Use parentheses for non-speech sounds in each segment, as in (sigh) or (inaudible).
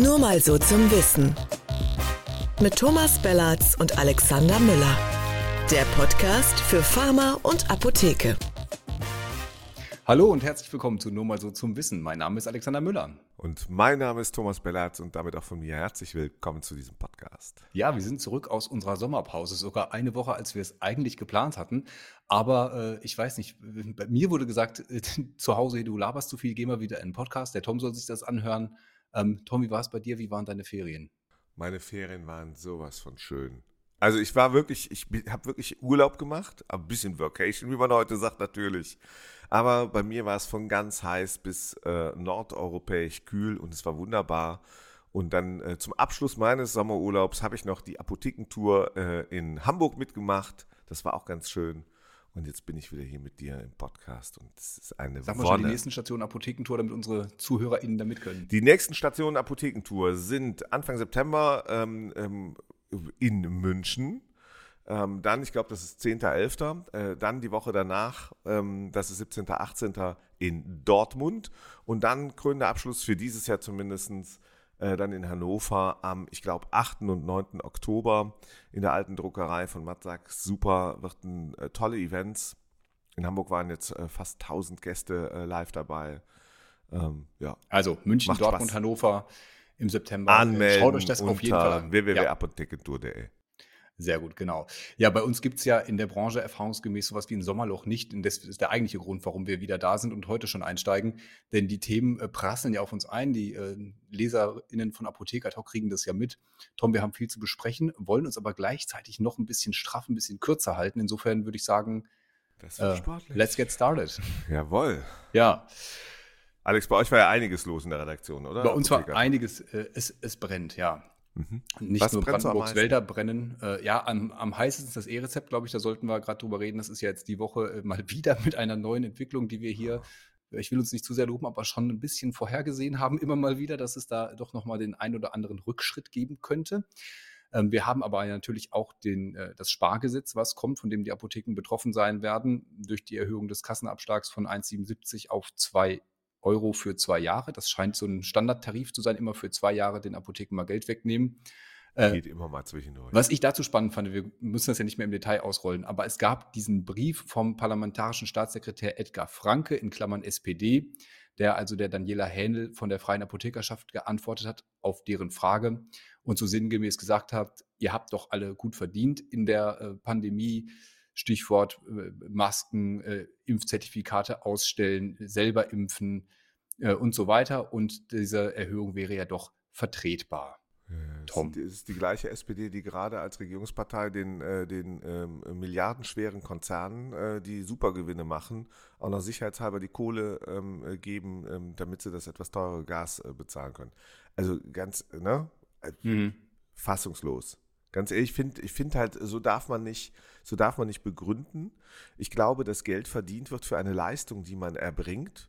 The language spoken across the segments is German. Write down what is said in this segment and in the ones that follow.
Nur mal so zum Wissen. Mit Thomas Bellatz und Alexander Müller. Der Podcast für Pharma und Apotheke. Hallo und herzlich willkommen zu Nur mal so zum Wissen. Mein Name ist Alexander Müller. Und mein Name ist Thomas Bellatz und damit auch von mir herzlich willkommen zu diesem Podcast. Ja, wir sind zurück aus unserer Sommerpause, sogar eine Woche, als wir es eigentlich geplant hatten. Aber äh, ich weiß nicht, bei mir wurde gesagt, äh, (laughs) zu Hause, du laberst zu viel, geh mal wieder in den Podcast. Der Tom soll sich das anhören. Ähm, Tom, war es bei dir? Wie waren deine Ferien? Meine Ferien waren sowas von schön. Also ich war wirklich, ich habe wirklich Urlaub gemacht, ein bisschen Vacation, wie man heute sagt natürlich. Aber bei mir war es von ganz heiß bis äh, nordeuropäisch kühl und es war wunderbar. Und dann äh, zum Abschluss meines Sommerurlaubs habe ich noch die Apothekentour äh, in Hamburg mitgemacht. Das war auch ganz schön. Und jetzt bin ich wieder hier mit dir im Podcast und es ist eine Sag mal schon die nächsten Stationen Apothekentour, damit unsere ZuhörerInnen da mit können. Die nächsten Stationen Apothekentour sind Anfang September ähm, ähm, in München. Ähm, dann, ich glaube, das ist 10.11. Äh, dann die Woche danach, ähm, das ist 17., 18. in Dortmund. Und dann krönender Abschluss für dieses Jahr zumindest äh, dann in Hannover am, ich glaube, 8. und 9. Oktober in der alten Druckerei von Matzak. Super, wird ein äh, tolle Events. In Hamburg waren jetzt äh, fast 1000 Gäste äh, live dabei. Ähm, ja. Also München, Dortmund, Spaß. Hannover im September. Anmelden Schaut euch das auf jeden Fall an. www.apothekentour.de. Sehr gut, genau. Ja, bei uns gibt es ja in der Branche erfahrungsgemäß sowas wie ein Sommerloch nicht. Und das ist der eigentliche Grund, warum wir wieder da sind und heute schon einsteigen. Denn die Themen äh, prasseln ja auf uns ein. Die äh, LeserInnen von Apotheker Talk kriegen das ja mit. Tom, wir haben viel zu besprechen, wollen uns aber gleichzeitig noch ein bisschen straff, ein bisschen kürzer halten. Insofern würde ich sagen, äh, let's get started. Jawohl. Ja. Alex, bei euch war ja einiges los in der Redaktion, oder? Bei uns Apotheker. war einiges, äh, es, es brennt, ja. Mhm. Nicht Was nur Brandenburgs Wälder brennen. Äh, ja, am, am heißesten das E-Rezept, glaube ich, da sollten wir gerade drüber reden. Das ist ja jetzt die Woche äh, mal (laughs) wieder mit einer neuen Entwicklung, die wir hier, ich will uns nicht zu sehr loben, aber schon ein bisschen vorhergesehen haben, immer mal wieder, dass es da doch nochmal den ein oder anderen Rückschritt geben könnte. Ähm, wir haben aber natürlich auch den, äh, das Spargesetz, was kommt, von dem die Apotheken betroffen sein werden, durch die Erhöhung des Kassenabschlags von 1,77 auf 2 Euro für zwei Jahre. Das scheint so ein Standardtarif zu sein, immer für zwei Jahre den Apotheken mal Geld wegnehmen. Äh, Geht immer mal zwischendurch. Was ich dazu spannend fand, wir müssen das ja nicht mehr im Detail ausrollen, aber es gab diesen Brief vom parlamentarischen Staatssekretär Edgar Franke in Klammern SPD, der also der Daniela Hähnel von der Freien Apothekerschaft geantwortet hat auf deren Frage und so sinngemäß gesagt hat, ihr habt doch alle gut verdient in der äh, Pandemie Stichwort äh, Masken, äh, Impfzertifikate ausstellen, selber impfen äh, und so weiter. Und diese Erhöhung wäre ja doch vertretbar. Tom. Es ist die gleiche SPD, die gerade als Regierungspartei den, den ähm, milliardenschweren Konzernen, äh, die Supergewinne machen, auch noch sicherheitshalber die Kohle ähm, geben, ähm, damit sie das etwas teure Gas äh, bezahlen können. Also ganz, ne? Mhm. Fassungslos. Ganz ehrlich, ich finde ich find halt, so darf man nicht, so darf man nicht begründen. Ich glaube, dass Geld verdient wird für eine Leistung, die man erbringt.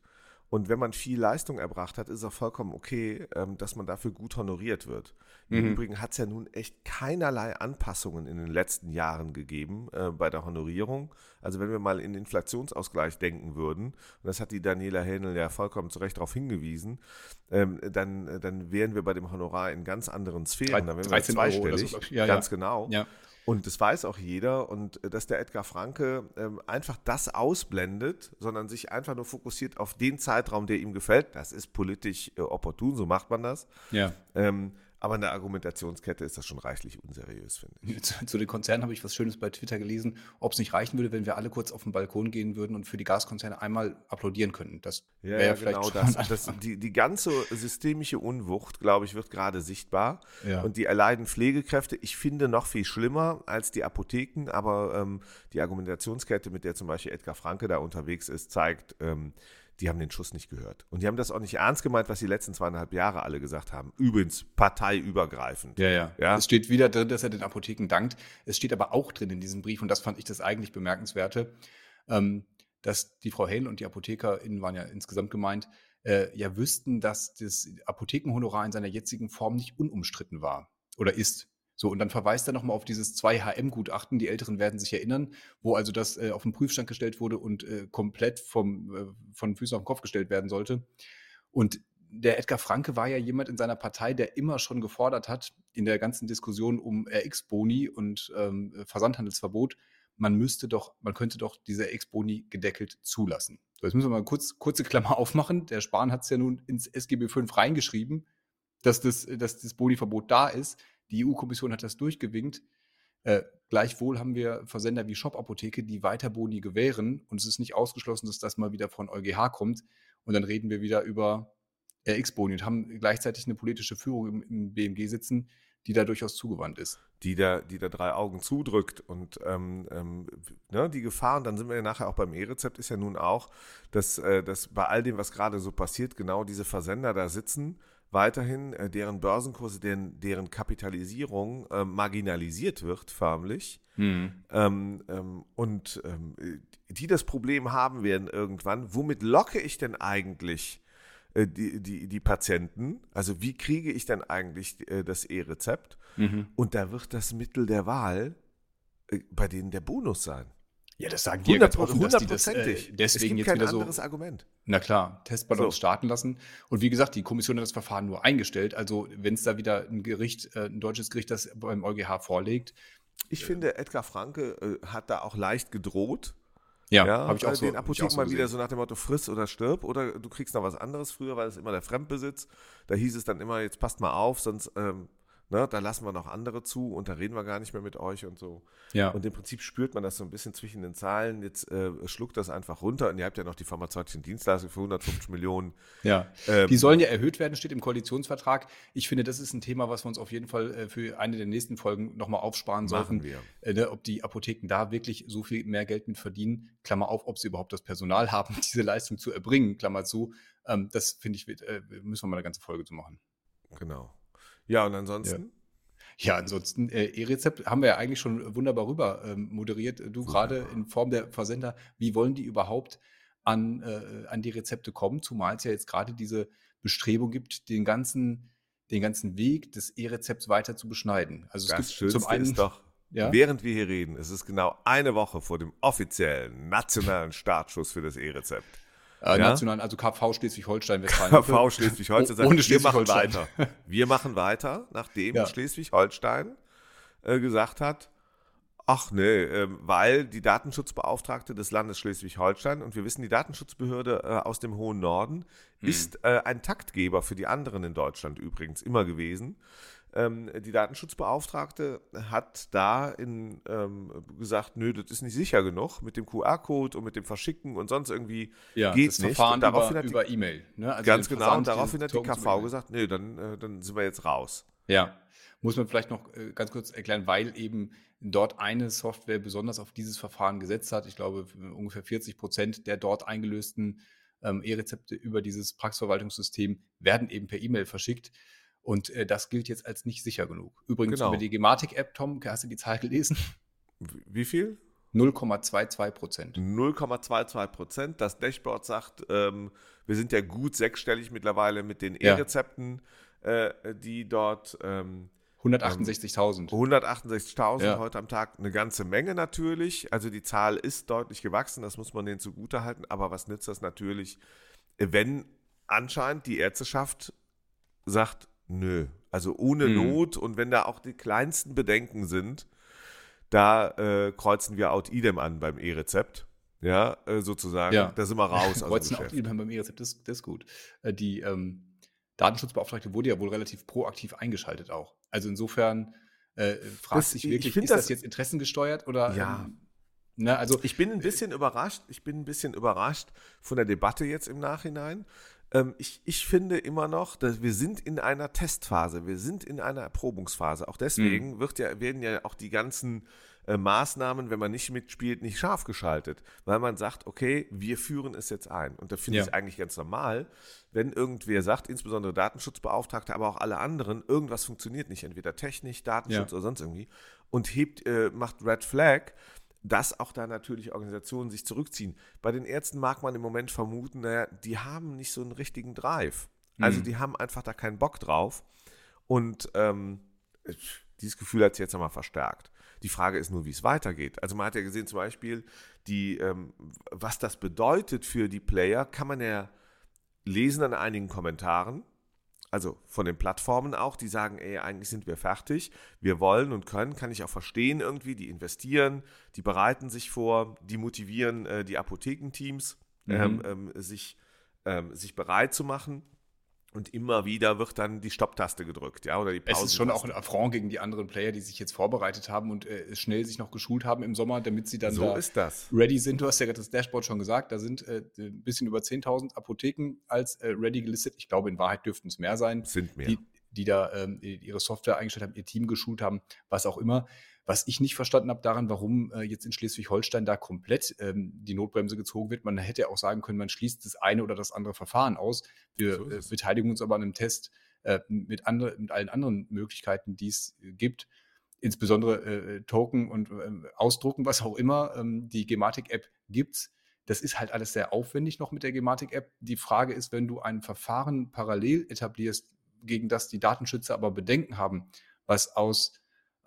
Und wenn man viel Leistung erbracht hat, ist es auch vollkommen okay, ähm, dass man dafür gut honoriert wird. Im mhm. Übrigen hat es ja nun echt keinerlei Anpassungen in den letzten Jahren gegeben äh, bei der Honorierung. Also wenn wir mal in Inflationsausgleich denken würden, und das hat die Daniela Hähnel ja vollkommen zu Recht darauf hingewiesen, ähm, dann, dann wären wir bei dem Honorar in ganz anderen Sphären. Dann wären wir zweistellig, so, ja, ganz ja. genau. Ja. Und das weiß auch jeder. Und äh, dass der Edgar Franke ähm, einfach das ausblendet, sondern sich einfach nur fokussiert auf den Zeitraum, der ihm gefällt, das ist politisch äh, opportun, so macht man das. Ja. Ähm, aber in der Argumentationskette ist das schon reichlich unseriös, finde ich. Zu, zu, den Konzernen habe ich was Schönes bei Twitter gelesen, ob es nicht reichen würde, wenn wir alle kurz auf den Balkon gehen würden und für die Gaskonzerne einmal applaudieren könnten. Das ja, wäre ja, vielleicht genau das. das die, die ganze systemische Unwucht, glaube ich, wird gerade sichtbar. Ja. Und die erleiden Pflegekräfte, ich finde, noch viel schlimmer als die Apotheken, aber ähm, die Argumentationskette, mit der zum Beispiel Edgar Franke da unterwegs ist, zeigt, ähm, die haben den Schuss nicht gehört. Und die haben das auch nicht ernst gemeint, was die letzten zweieinhalb Jahre alle gesagt haben. Übrigens parteiübergreifend. Ja, ja, ja. Es steht wieder drin, dass er den Apotheken dankt. Es steht aber auch drin in diesem Brief, und das fand ich das eigentlich Bemerkenswerte, ähm, dass die Frau Hell und die ApothekerInnen waren ja insgesamt gemeint, äh, ja wüssten, dass das Apothekenhonorar in seiner jetzigen Form nicht unumstritten war oder ist. So, und dann verweist er nochmal auf dieses 2HM-Gutachten, die Älteren werden sich erinnern, wo also das äh, auf den Prüfstand gestellt wurde und äh, komplett vom, äh, von Füßen auf den Kopf gestellt werden sollte. Und der Edgar Franke war ja jemand in seiner Partei, der immer schon gefordert hat, in der ganzen Diskussion um RX-Boni und ähm, Versandhandelsverbot, man müsste doch, man könnte doch diese RX-Boni gedeckelt zulassen. So, jetzt müssen wir mal kurz, kurze Klammer aufmachen. Der Spahn hat es ja nun ins SGB V reingeschrieben, dass das, dass das Boni-Verbot da ist. Die EU-Kommission hat das durchgewinkt. Äh, gleichwohl haben wir Versender wie Shop-Apotheke, die weiter Boni gewähren. Und es ist nicht ausgeschlossen, dass das mal wieder von EuGH kommt. Und dann reden wir wieder über RX-Boni und haben gleichzeitig eine politische Führung im, im, BMG sitzen, die da durchaus zugewandt ist. Die da, die da drei Augen zudrückt. Und ähm, ähm, ne, die Gefahr, und dann sind wir ja nachher auch beim E-Rezept, ist ja nun auch, dass, äh, dass bei all dem, was gerade so passiert, genau diese Versender da sitzen weiterhin äh, deren Börsenkurse, deren, deren Kapitalisierung äh, marginalisiert wird, förmlich. Mhm. Ähm, ähm, und ähm, die das Problem haben werden irgendwann, womit locke ich denn eigentlich äh, die, die, die Patienten? Also wie kriege ich denn eigentlich äh, das E-Rezept? Mhm. Und da wird das Mittel der Wahl äh, bei denen der Bonus sein. Ja, das sagen die 100, ja ganz offen, dass die das äh, deswegen jetzt wieder so. Argument. Na klar, Testballons so. starten lassen. Und wie gesagt, die Kommission hat das Verfahren nur eingestellt. Also wenn es da wieder ein Gericht, äh, ein deutsches Gericht, das beim EuGH vorlegt. Ich äh, finde, Edgar Franke äh, hat da auch leicht gedroht. Ja, ja habe ich auch so. Den Apotheken mal wieder so nach dem Motto friss oder stirb oder du kriegst noch was anderes. Früher war es immer der Fremdbesitz. Da hieß es dann immer, jetzt passt mal auf, sonst ähm, Ne, da lassen wir noch andere zu und da reden wir gar nicht mehr mit euch und so. Ja. Und im Prinzip spürt man das so ein bisschen zwischen den Zahlen. Jetzt äh, schluckt das einfach runter und ihr habt ja noch die pharmazeutischen Dienstleistungen für 150 Millionen. Ja, ähm, die sollen ja erhöht werden, steht im Koalitionsvertrag. Ich finde, das ist ein Thema, was wir uns auf jeden Fall äh, für eine der nächsten Folgen nochmal aufsparen sollten. Wir. Äh, ne, ob die Apotheken da wirklich so viel mehr Geld mit verdienen, Klammer auf, ob sie überhaupt das Personal (laughs) haben, diese Leistung zu erbringen, Klammer zu. Ähm, das finde ich, äh, müssen wir mal eine ganze Folge zu machen. Genau. Ja, und ansonsten? Ja, ja ansonsten, äh, E-Rezept haben wir ja eigentlich schon wunderbar rüber ähm, moderiert. Du gerade in Form der Versender, wie wollen die überhaupt an, äh, an die Rezepte kommen, zumal es ja jetzt gerade diese Bestrebung gibt, den ganzen, den ganzen Weg des E-Rezepts weiter zu beschneiden. Also es das gibt Schönste zum einen ist doch, ja? während wir hier reden, es ist genau eine Woche vor dem offiziellen nationalen Startschuss für das E-Rezept. Äh, ja? National, also KV Schleswig-Holstein, Westfalen. KV Schleswig-Holstein sagt, (laughs) ohne Schleswig wir machen weiter. (laughs) Wir machen weiter, nachdem ja. Schleswig-Holstein äh, gesagt hat, ach nee, äh, weil die Datenschutzbeauftragte des Landes Schleswig-Holstein, und wir wissen, die Datenschutzbehörde äh, aus dem hohen Norden hm. ist äh, ein Taktgeber für die anderen in Deutschland übrigens immer gewesen. Ähm, die Datenschutzbeauftragte hat da in, ähm, gesagt, nö, das ist nicht sicher genug mit dem QR-Code und mit dem Verschicken und sonst irgendwie ja, geht das nicht. Verfahren daraufhin über, die, über E-Mail. Ne? Also ganz genau, und daraufhin hat die KV gesagt, nö, dann, äh, dann sind wir jetzt raus. Ja, muss man vielleicht noch äh, ganz kurz erklären, weil eben dort eine Software besonders auf dieses Verfahren gesetzt hat. Ich glaube, ungefähr 40 Prozent der dort eingelösten ähm, E-Rezepte über dieses Praxisverwaltungssystem werden eben per E-Mail verschickt. Und äh, das gilt jetzt als nicht sicher genug. Übrigens genau. über die Gematik-App, Tom, hast du die Zahl gelesen? Wie viel? 0,22 Prozent. 0,22 Prozent. Das Dashboard sagt, ähm, wir sind ja gut sechsstellig mittlerweile mit den E-Rezepten, ja. äh, die dort. Ähm, 168.000. 168.000 ja. heute am Tag. Eine ganze Menge natürlich. Also die Zahl ist deutlich gewachsen, das muss man denen zugutehalten. Aber was nützt das natürlich, wenn anscheinend die Ärzteschaft sagt, Nö. Also ohne mhm. Not und wenn da auch die kleinsten Bedenken sind, da äh, kreuzen wir out idem an beim E-Rezept. Ja, äh, sozusagen. Ja. Da sind wir raus. (laughs) kreuzen out idem beim E-Rezept, das, das ist gut. Äh, die ähm, Datenschutzbeauftragte wurde ja wohl relativ proaktiv eingeschaltet auch. Also insofern äh, fragt das, sich wirklich, ist das, das, jetzt interessengesteuert oder ja. Ähm, Ne, also ich bin ein bisschen überrascht. Ich bin ein bisschen überrascht von der Debatte jetzt im Nachhinein, ähm, ich, ich finde immer noch, dass wir sind in einer Testphase, wir sind in einer Erprobungsphase. Auch deswegen mhm. wird ja, werden ja auch die ganzen äh, Maßnahmen, wenn man nicht mitspielt, nicht scharf geschaltet, weil man sagt, okay, wir führen es jetzt ein. Und da finde ja. ich es eigentlich ganz normal, wenn irgendwer sagt, insbesondere Datenschutzbeauftragte, aber auch alle anderen, irgendwas funktioniert nicht, entweder technisch, Datenschutz ja. oder sonst irgendwie, und hebt, äh, macht Red Flag, dass auch da natürlich Organisationen sich zurückziehen. Bei den Ärzten mag man im Moment vermuten, naja, die haben nicht so einen richtigen Drive. Also mhm. die haben einfach da keinen Bock drauf. Und ähm, dieses Gefühl hat sich jetzt nochmal verstärkt. Die Frage ist nur, wie es weitergeht. Also man hat ja gesehen zum Beispiel, die, ähm, was das bedeutet für die Player, kann man ja lesen an einigen Kommentaren, also von den Plattformen auch, die sagen, ey, eigentlich sind wir fertig, wir wollen und können, kann ich auch verstehen irgendwie, die investieren, die bereiten sich vor, die motivieren äh, die Apothekenteams, mhm. ähm, ähm, sich, ähm, sich bereit zu machen. Und immer wieder wird dann die Stopptaste gedrückt, ja, oder die Pause. Es ist schon auch ein Affront gegen die anderen Player, die sich jetzt vorbereitet haben und äh, schnell sich noch geschult haben im Sommer, damit sie dann so da ready sind. Du hast ja gerade das Dashboard schon gesagt, da sind äh, ein bisschen über 10.000 Apotheken als äh, ready gelistet. Ich glaube, in Wahrheit dürften es mehr sein. Sind mehr. Die, die da ähm, ihre Software eingestellt haben, ihr Team geschult haben, was auch immer. Was ich nicht verstanden habe daran, warum äh, jetzt in Schleswig-Holstein da komplett ähm, die Notbremse gezogen wird. Man hätte auch sagen können, man schließt das eine oder das andere Verfahren aus. Wir so äh, beteiligen uns aber an einem Test äh, mit, andere, mit allen anderen Möglichkeiten, die es äh, gibt. Insbesondere äh, Token und Ausdrucken, was auch immer. Ähm, die Gematik-App gibt es. Das ist halt alles sehr aufwendig noch mit der Gematik-App. Die Frage ist, wenn du ein Verfahren parallel etablierst, gegen das die Datenschützer aber Bedenken haben, was aus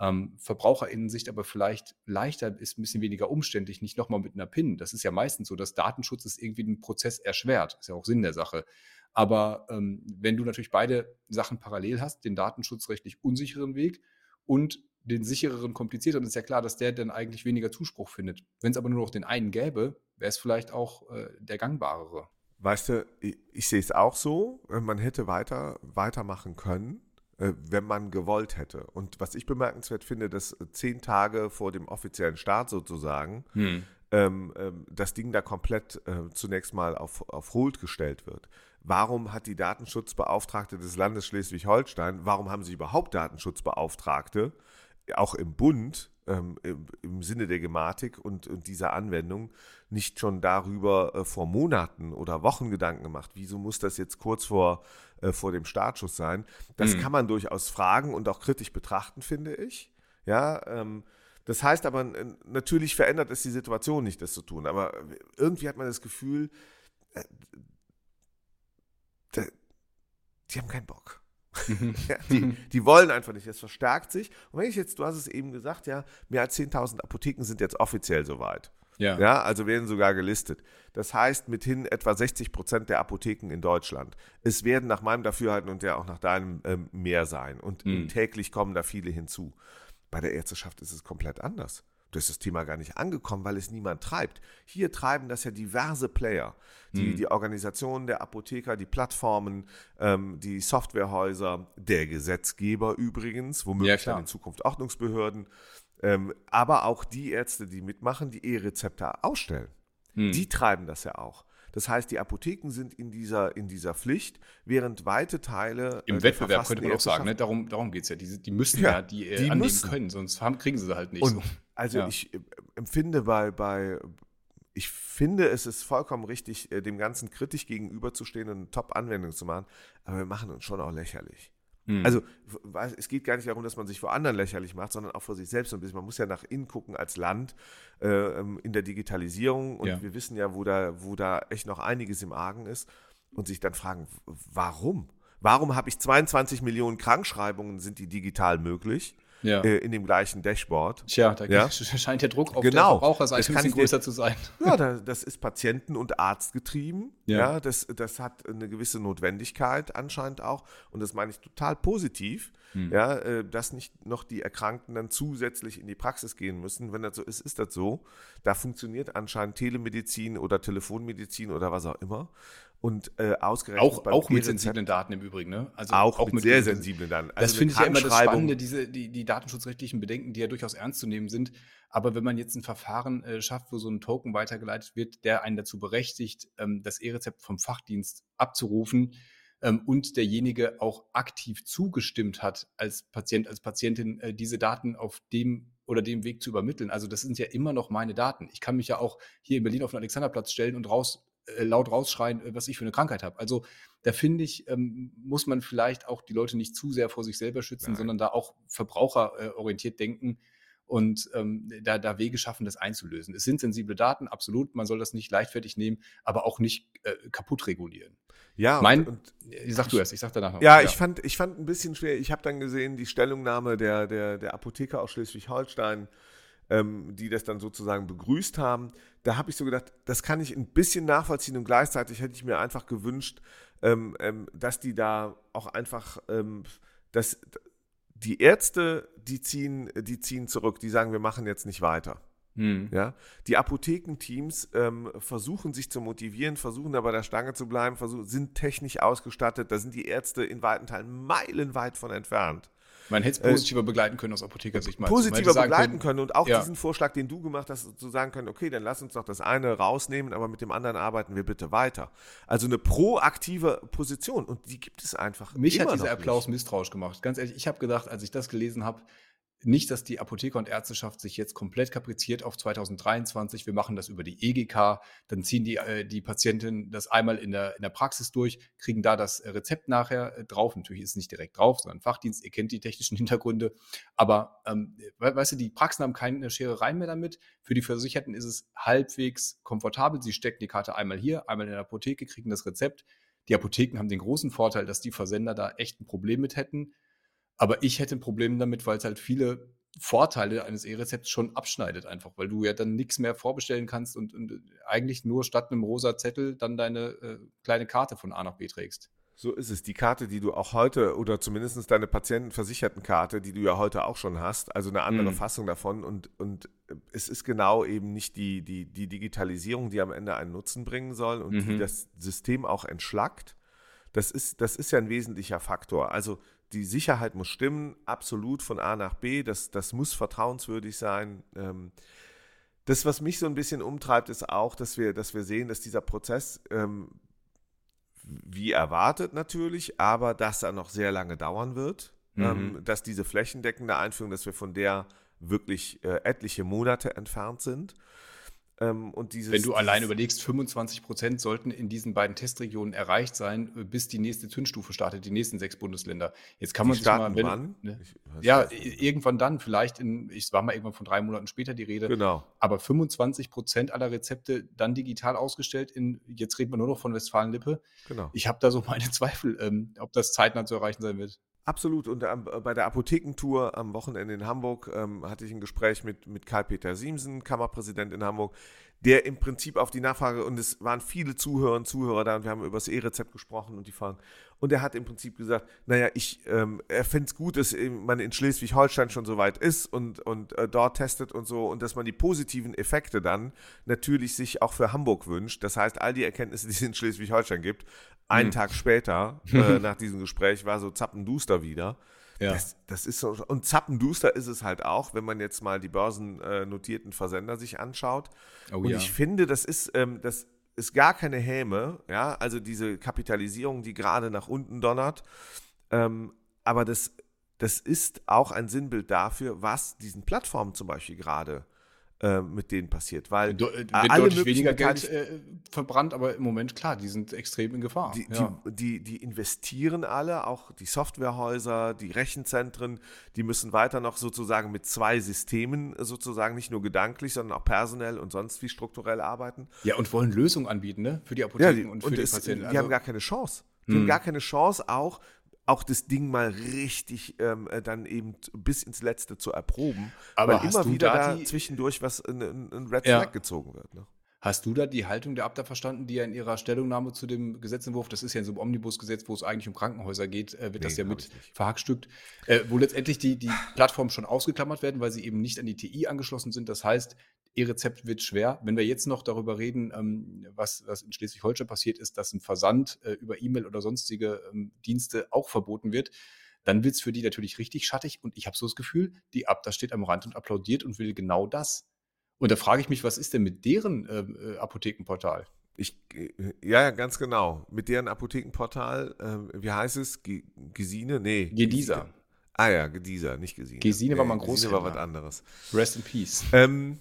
ähm, VerbraucherInnen-Sicht aber vielleicht leichter ist, ein bisschen weniger umständlich, nicht nochmal mit einer PIN. Das ist ja meistens so, dass Datenschutz ist irgendwie den Prozess erschwert. Ist ja auch Sinn der Sache. Aber ähm, wenn du natürlich beide Sachen parallel hast, den datenschutzrechtlich unsicheren Weg und den sichereren, komplizierteren, ist ja klar, dass der dann eigentlich weniger Zuspruch findet. Wenn es aber nur noch den einen gäbe, wäre es vielleicht auch äh, der gangbarere. Weißt du, ich, ich sehe es auch so, man hätte weiter weitermachen können. Äh, wenn man gewollt hätte. Und was ich bemerkenswert finde, dass zehn Tage vor dem offiziellen Start sozusagen hm. ähm, ähm, das Ding da komplett äh, zunächst mal auf, auf Hold gestellt wird. Warum hat die Datenschutzbeauftragte des Landes Schleswig-Holstein, warum haben sie überhaupt Datenschutzbeauftragte, auch im Bund, ähm, im, im, Sinne der Gematik und, und, dieser Anwendung nicht schon darüber äh, vor Monaten oder Wochen Gedanken gemacht. Wieso muss das jetzt kurz vor, äh, vor dem Startschuss sein? Das mhm. kann man durchaus fragen und auch kritisch betrachten, finde ich. Ja, ähm, das heißt aber, natürlich verändert es die Situation nicht, das zu tun. Aber irgendwie hat man das Gefühl, äh, die haben keinen Bock. (laughs) ja, die, die, wollen einfach nicht, es verstärkt sich. Und wenn ich jetzt, du hast es eben gesagt, ja, mehr als 10.000 Apotheken sind jetzt offiziell soweit. Ja. ja. Also werden sogar gelistet. Das heißt, mithin etwa 60 Prozent der Apotheken in Deutschland. Es werden nach meinem Dafürhalten und ja auch nach deinem ähm, mehr sein. Und mhm. täglich kommen da viele hinzu. Bei der Ärzteschaft ist es komplett anders. Da ist das Thema gar nicht angekommen, weil es niemand treibt. Hier treiben das ja diverse Player. Die, mhm. die Organisationen der Apotheker, die Plattformen, ähm, die Softwarehäuser, der Gesetzgeber übrigens, womöglich ja, dann in Zukunft Ordnungsbehörden, ähm, aber auch die Ärzte, die mitmachen, die E-Rezepte ausstellen. Mhm. Die treiben das ja auch. Das heißt, die Apotheken sind in dieser, in dieser Pflicht, während weite Teile. Im äh, Wettbewerb könnte man auch sagen, ne? darum, darum geht es ja. Die, die müssen ja, ja die, äh, die annehmen müssen. können, sonst haben, kriegen sie halt nicht. Und so. Also ja. ich äh, empfinde bei, bei, ich finde, es ist vollkommen richtig, äh, dem Ganzen kritisch gegenüberzustehen und eine Top-Anwendung zu machen, aber wir machen uns schon auch lächerlich. Mhm. Also es geht gar nicht darum, dass man sich vor anderen lächerlich macht, sondern auch vor sich selbst ein bisschen. Man muss ja nach innen gucken als Land äh, ähm, in der Digitalisierung und ja. wir wissen ja, wo da, wo da echt noch einiges im Argen ist und sich dann fragen, warum? Warum habe ich 22 Millionen Krankschreibungen, sind die digital möglich? Ja. äh, in dem gleichen Dashboard. Tja, da ja? (laughs) scheint der Druck auf genau. der Verbraucherseite ein bisschen größer zu sein. Ja, (laughs) das ist Patienten- und Arztgetrieben. Ja, ja das, das hat eine gewisse Notwendigkeit anscheinend auch. Und das meine ich total positiv, hm. ja, äh, dass nicht noch die Erkrankten dann zusätzlich in die Praxis gehen müssen. Wenn das so ist, ist das so. Da funktioniert anscheinend Telemedizin oder Telefonmedizin oder was auch immer. Und äh, ausgerechnet auch, auch mit sensiblen Daten im Übrigen, ne? Also auch, auch mit, mit sehr sensiblen Daten. Also das finde ich ja immer das Spannende, diese, die, die datenschutzrechtlichen Bedenken, die ja durchaus ernst zu nehmen sind. Aber wenn man jetzt ein Verfahren äh, schafft, wo so ein Token weitergeleitet wird, der einen dazu berechtigt, ähm, das E-Rezept vom Fachdienst abzurufen ähm, und derjenige auch aktiv zugestimmt hat, als Patient, als Patientin äh, diese Daten auf dem oder dem Weg zu übermitteln. Also das sind ja immer noch meine Daten. Ich kann mich ja auch hier in Berlin auf den Alexanderplatz stellen und raus laut rausschreien, äh, was ich für eine Krankheit habe. Also da finde ich, ähm, muss man vielleicht auch die Leute nicht zu sehr vor sich selber schützen, Nein. sondern da auch verbraucherorientiert denken und ähm, da, da Wege schaffen, das einzulösen. Es sind sensible Daten, absolut. Man soll das nicht leichtfertig nehmen, aber auch nicht äh, kaputt regulieren. Ja, mein, und, und äh, sag du erst, ich sag danach noch. Ja, ja, ich fand, ich fand ein bisschen schwer. Ich habe dann gesehen, die Stellungnahme der, der, der Apotheker aus Schleswig-Holstein, ähm, die das dann sozusagen begrüßt haben. Da habe ich so gedacht, das kann ich ein bisschen nachvollziehen und gleichzeitig hätte ich mir einfach gewünscht, ähm, ähm, dass die da auch einfach, ähm, dass die Ärzte, die ziehen, die ziehen zurück, die sagen, wir machen jetzt nicht weiter. Hm. Ja, die Apothekenteams ähm, versuchen sich zu motivieren, versuchen aber der Stange zu bleiben, versuchen, sind technisch ausgestattet. Da sind die Ärzte in weiten Teilen meilenweit von entfernt. Man hätte es positiver äh, begleiten können aus Apothekersicht. Positiver begleiten können, können, und auch ja. diesen Vorschlag, den du gemacht hast, zu sagen können, okay, dann lass uns doch das eine rausnehmen, aber mit dem anderen arbeiten wir bitte weiter. Also eine proaktive Position und die gibt es einfach. Mich hat dieser Applaus nicht. misstrauisch gemacht. Ganz ehrlich, ich habe gedacht, als ich das gelesen habe, nicht, dass die Apotheker und Ärzteschaft sich jetzt komplett kapriziert auf 2023. Wir machen das über die EGK. Dann ziehen die, äh, die Patientinnen das einmal in der, in der Praxis durch, kriegen da das Rezept nachher äh, drauf. Natürlich ist es nicht direkt drauf, sondern Fachdienst. Ihr kennt die technischen (laughs) Hintergründe. Aber, ähm, weißt du, die Praxen haben keine Scherereien mehr damit. Für die Versicherten ist es halbwegs komfortabel. Sie stecken die Karte einmal hier, einmal in der Apotheke, kriegen das Rezept. Die Apotheken haben den großen Vorteil, dass die Versender da echt ein Problem mit hätten aber ich hätte ein Problem damit, weil es halt viele Vorteile eines E-Rezepts schon abschneidet einfach, weil du ja dann nichts mehr vorbestellen kannst und, und, eigentlich nur statt einem rosa Zettel dann deine äh, kleine Karte von A nach B trägst. So ist es. Die Karte, die du auch heute oder zumindest deine Patientenversichertenkarte, die du ja heute auch schon hast, also eine andere mhm. Fassung davon und, und es ist genau eben nicht die, die, die Digitalisierung, die am Ende einen Nutzen bringen soll und mhm. die das System auch entschlackt. Das ist, das ist ja ein wesentlicher Faktor. Also die Sicherheit muss stimmen, absolut von A nach B, das, das muss vertrauenswürdig sein. Ähm, das, was mich so ein bisschen umtreibt, ist auch, dass wir, dass wir sehen, dass dieser Prozess, ähm, wie erwartet natürlich, aber dass er noch sehr lange dauern wird, mhm. ähm, dass diese flächendeckende Einführung, dass wir von der wirklich äh, etliche Monate entfernt sind. Ähm, und dieses, Wenn du allein überlegst, 25 Prozent sollten in diesen beiden Testregionen erreicht sein, äh, bis die nächste Zündstufe startet, die nächsten sechs Bundesländer. Jetzt kann man sich mal, wenn, wann? Ne? ja, irgendwann dann, vielleicht in, ich war mal irgendwann von drei Monaten später die Rede. Genau. Aber 25 Prozent aller Rezepte dann digital ausgestellt. In, jetzt reden wir nur noch von Westfalen-Lippe. Genau. Ich habe da so (laughs) meine Zweifel, ähm, ob das zeitnah zu erreichen sein wird. Absolut. Und ähm, bei der Apothekentour am Wochenende in Hamburg ähm, hatte ich ein Gespräch mit, mit Karl-Peter Siemsen, Kammerpräsident in Hamburg, der im Prinzip auf die Nachfrage, und es waren viele Zuhörer und Zuhörer da, und wir haben über das E-Rezept gesprochen und die Fragen. Und er hat im Prinzip gesagt, naja, ich, ähm, er fände es gut, dass man in Schleswig-Holstein schon so weit ist und, und äh, dort testet und so, und dass man die positiven Effekte dann natürlich sich auch für Hamburg wünscht. Das heißt, all die Erkenntnisse, die es in Schleswig-Holstein gibt, einen hm. Tag später, (laughs) äh, nach diesem Gespräch, war so zappenduster wieder. Ja. Das, das, ist so, und zappenduster ist es halt auch, wenn man jetzt mal die börsennotierten Versender sich anschaut. Oh, und ja. ich finde, das ist, ähm, das ist gar keine Häme, ja, also diese Kapitalisierung, die gerade nach unten donnert. Ähm, aber das, das ist auch ein Sinnbild dafür, was diesen Plattformen zum Beispiel gerade äh, mit denen passiert. Weil du, äh, alle deutlich weniger Geld äh, verbrannt, aber im Moment klar, die sind extrem in Gefahr. Die, ja. die, die, die, investieren alle, auch die Softwarehäuser, die Rechenzentren, die müssen weiter noch sozusagen mit zwei Systemen sozusagen nicht nur gedanklich, sondern auch personell und sonst wie strukturell arbeiten. Ja, und wollen Lösungen anbieten, ne? Für die Apotheken ja, die, und für und die es, Patienten. Also, die haben gar keine Chance. Die hm. haben gar keine Chance, auch auch das Ding mal richtig ähm, äh, dann eben bis ins Letzte zu erproben. Aber weil immer wieder da, da zwischendurch was ein, ein Red Flag ja. gezogen wird. Ne? Hast du da die Haltung der Abda verstanden, die ja in ihrer Stellungnahme zu dem Gesetzentwurf, das ist ja in so einem Omnibusgesetz, wo es eigentlich um Krankenhäuser geht, äh, wird nee, das ja mit verhackstückt, äh, wo letztendlich die, die Plattformen schon ausgeklammert werden, weil sie eben nicht an die TI angeschlossen sind. Das heißt, E-Rezept wird schwer. Wenn wir jetzt noch darüber reden, ähm, was, was in Schleswig-Holstein passiert ist, dass ein Versand äh, über E-Mail oder sonstige ähm, Dienste auch verboten wird, dann wird es für die natürlich richtig schattig. Und ich habe so das Gefühl, die Abda steht am Rand und applaudiert und will genau das. Und da frage ich mich, was ist denn mit deren äh, äh Apothekenportal? Ich, äh, ja, ganz genau. Mit deren Apothekenportal, äh, wie heißt es? G Gesine? Nee. Gedisa. Ah ja, Gedisa, nicht Gesine. Gesine war mal ein großes. Gesine war was anderes. Rest in Peace. Ähm,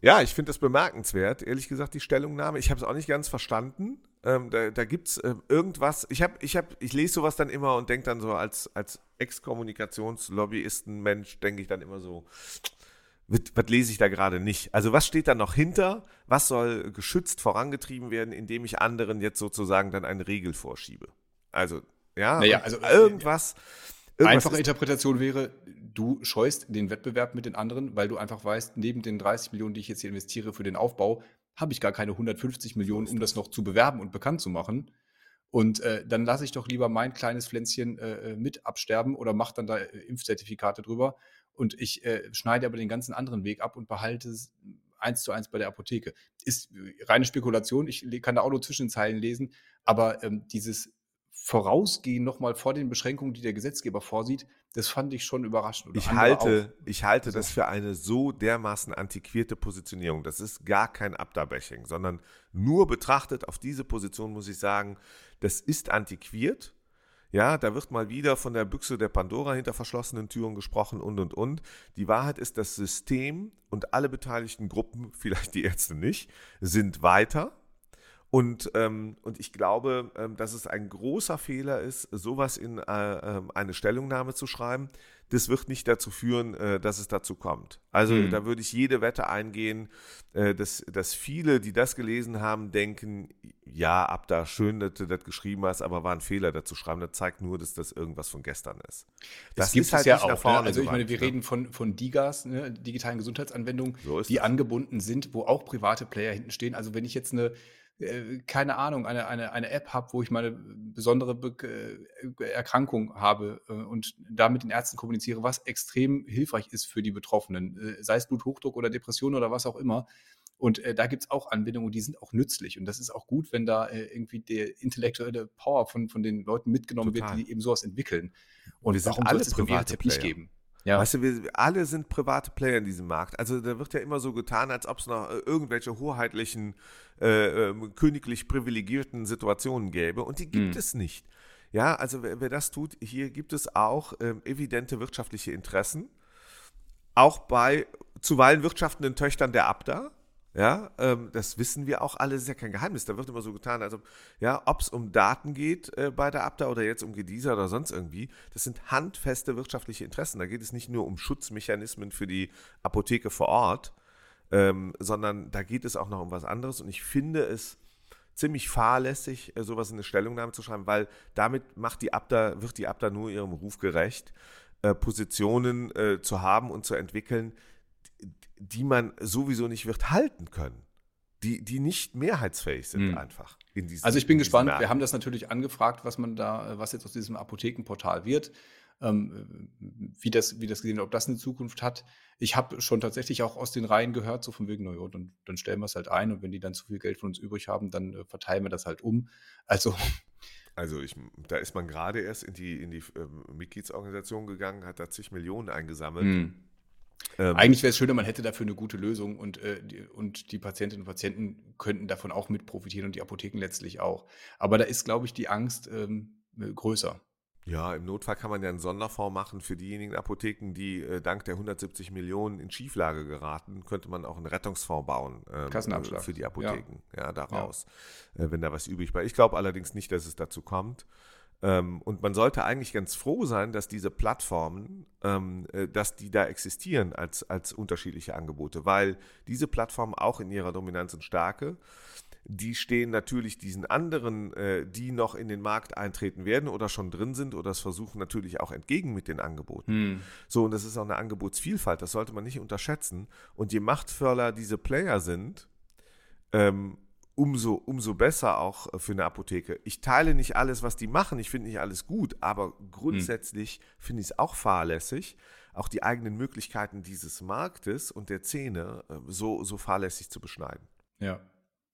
ja, ich finde das bemerkenswert, ehrlich gesagt, die Stellungnahme. Ich habe es auch nicht ganz verstanden. Ähm, da da gibt es äh, irgendwas. Ich, hab, ich, hab, ich lese sowas dann immer und denke dann so als, als Ex-Kommunikationslobbyisten-Mensch, denke ich dann immer so, was lese ich da gerade nicht? Also was steht da noch hinter? Was soll geschützt vorangetrieben werden, indem ich anderen jetzt sozusagen dann eine Regel vorschiebe? Also, ja, naja, also irgendwas. irgendwas Einfache Interpretation wäre, du scheust den Wettbewerb mit den anderen, weil du einfach weißt, neben den 30 Millionen, die ich jetzt hier investiere für den Aufbau, habe ich gar keine 150 Millionen, um das noch zu bewerben und bekannt zu machen. Und äh, dann lasse ich doch lieber mein kleines Pflänzchen äh, äh mit absterben oder mache dann da äh, Impfzertifikate drüber. Und ich äh, schneide aber den ganzen anderen Weg ab und behalte es eins zu eins bei der Apotheke. Ist reine Spekulation, ich kann da auch nur zwischen den Zeilen lesen, aber ähm, dieses Vorausgehen nochmal vor den Beschränkungen, die der Gesetzgeber vorsieht, das fand ich schon überraschend. ich halte, ich halte also. das für eine so dermaßen antiquierte Positionierung. Das ist gar kein Abdabashing, sondern nur betrachtet auf diese Position muss ich sagen, das ist antiquiert. Ja, da wird mal wieder von der Büchse der Pandora hinter verschlossenen Türen gesprochen und und und. Die Wahrheit ist, das System und alle beteiligten Gruppen, (laughs) vielleicht die Ärzte nicht, sind weiter und, ähm, und ich glaube, ähm, dass es ein großer Fehler ist, sowas in äh, ähm, eine Stellungnahme zu schreiben. Das wird nicht dazu führen, äh, dass es dazu kommt. Also mhm. da würde ich jede Wette eingehen, äh, dass, dass viele, die das gelesen haben, denken, ja, ab da schön, dass du das geschrieben hast, aber war ein Fehler dazu schreiben. Das zeigt nur, dass das irgendwas von gestern ist. Das, das gibt halt es ja auch. Ne? Also ich meine, wir ne? reden von, von DIGAs, ne? digitalen Gesundheitsanwendungen, so die das. angebunden sind, wo auch private Player hinten stehen. Also wenn ich jetzt eine äh, keine Ahnung, eine, eine, eine App habe, wo ich meine besondere Be äh, Erkrankung habe äh, und da mit den Ärzten kommuniziere, was extrem hilfreich ist für die Betroffenen, sei es Bluthochdruck oder Depression oder was auch immer. Und äh, da gibt es auch Anwendungen, die sind auch nützlich. Und das ist auch gut, wenn da äh, irgendwie der intellektuelle Power von, von den Leuten mitgenommen Total. wird, die eben sowas entwickeln. Und warum soll es Rezept nicht geben? Ja. Weißt du, wir alle sind private Player in diesem Markt. Also da wird ja immer so getan, als ob es noch äh, irgendwelche hoheitlichen, äh, äh, königlich privilegierten Situationen gäbe. Und die gibt hm. es nicht. Ja, also wer, wer, das tut, hier gibt es auch ähm, evidente wirtschaftliche Interessen. Auch bei zuweilen wirtschaftenden Töchtern der Abda. Ja, ähm, das wissen wir auch alle, das ist ja kein Geheimnis. Da wird immer so getan, als ob, es um Daten geht äh, bei der Abda oder jetzt um Gedieser oder sonst irgendwie, das sind handfeste wirtschaftliche Interessen. Da geht es nicht nur um Schutzmechanismen für die Apotheke vor Ort, ähm, sondern da geht es auch noch um was anderes. Und ich finde es ziemlich fahrlässig, äh, sowas in eine Stellungnahme zu schreiben, weil damit macht die Abda, wird die Abda nur ihrem Ruf gerecht, äh, Positionen äh, zu haben und zu entwickeln, die man sowieso nicht wird halten können. Die, die nicht mehrheitsfähig sind hm. einfach. Diesen, also ich bin gespannt. Märkten. Wir haben das natürlich angefragt, was man da, was jetzt aus diesem Apothekenportal wird, ähm, wie das, wie das gesehen, ob das eine Zukunft hat. Ich habe schon tatsächlich auch aus den Reihen gehört, so von wegen, naja, dann, dann stellen wir es halt ein und wenn die dann zu viel Geld von uns übrig haben, dann äh, verteilen wir das halt um. Also (laughs) also ich, da ist man gerade erst in die, in die ähm, Mitgliedsorganisation gegangen, hat da zig Millionen eingesammelt. Hm. Ähm, Eigentlich wäre es schöner, man hätte dafür eine gute Lösung und, äh, die, und die Patientinnen und Patienten könnten davon auch mit profitieren und die Apotheken letztlich auch. Aber da ist, glaube ich, die Angst ähm, größer. Ja, im Notfall kann man ja einen Sonderfonds machen für diejenigen Apotheken, die äh, dank der 170 Millionen in Schieflage geraten, könnte man auch einen Rettungsfonds bauen ähm, Kassenabschlag. für die Apotheken, ja, ja daraus, ja. Äh, wenn da was übrig bleibt. Ich glaube allerdings nicht, dass es dazu kommt. Ähm, und man sollte eigentlich ganz froh sein, dass diese Plattformen, ähm, äh, dass die da existieren als, als unterschiedliche Angebote, weil diese Plattformen auch in ihrer Dominanz und Stärke, die stehen natürlich diesen anderen, äh, die noch in den Markt eintreten werden oder schon drin sind oder es versuchen natürlich auch entgegen mit den Angeboten. Hm. So, und das ist auch eine Angebotsvielfalt, das sollte man nicht unterschätzen. Und je machtvoller diese Player sind, ähm, umso, umso besser auch äh, für eine Apotheke. Ich teile nicht alles, was die machen, ich finde nicht alles gut, aber grundsätzlich hm. finde ich es auch fahrlässig, auch die eigenen Möglichkeiten dieses Marktes und der Szene äh, so, so fahrlässig zu beschneiden. Ja.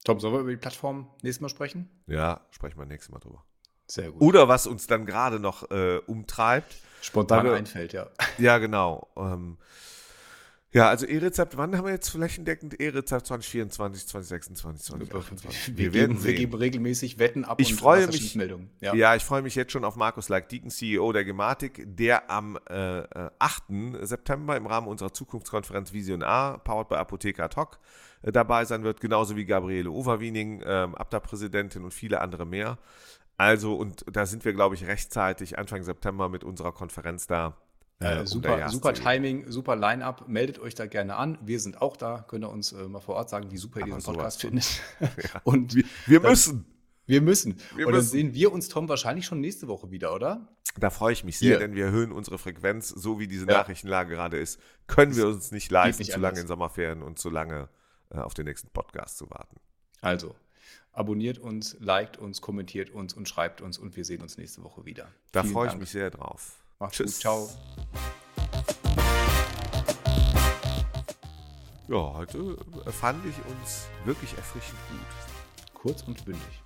Tom, sollen wir über die Plattform nächstes Mal sprechen? Ja, sprechen wir nächstes Mal drüber. Sehr gut. Oder was uns dann gerade noch äh, umtreibt. Spontan wir, einfällt, ja. Ja, genau. Ähm, ja, also E-Rezept, wann haben wir jetzt flächendeckend E-Rezept 2024, 2026, 2028? Wir, wir, werden wir geben regelmäßig Wetten ab ich und freue mich, ja. ja. ich freue mich jetzt schon auf Markus Leik-Dieken, CEO der Gematik, der am äh, 8. September im Rahmen unserer Zukunftskonferenz Vision A, powered by Apotheker ad hoc, äh, dabei sein wird, genauso wie Gabriele Overwiening, äh, Abda-Präsidentin und viele andere mehr. Also, und da sind wir, glaube ich, rechtzeitig Anfang September mit unserer Konferenz da äh, super, super Timing, super Line-up. Meldet euch da gerne an. Wir sind auch da. Könnt ihr uns äh, mal vor Ort sagen, wie super ihr diesen Podcast findet. (laughs) Ja. (laughs) Und wir, wir dann, müssen. Wir müssen. Wir und dann müssen. sehen wir uns, Tom, wahrscheinlich schon nächste Woche wieder, oder? Da freue ich mich sehr, Hier. denn wir erhöhen unsere Frequenz, so wie diese ja. Nachrichtenlage gerade ist. Können wir uns nicht leisten, nicht zu lange in Sommerferien und zu lange äh, auf den nächsten Podcast zu warten. Also, Abonniert uns, liked uns, kommentiert uns und schreibt uns und wir sehen uns nächste Woche wieder. Da freue ich mich sehr drauf. Macht's Tschüss. gut. Ciao. Ja, heute fand ich uns wirklich erfrischend gut. Kurz und bündig.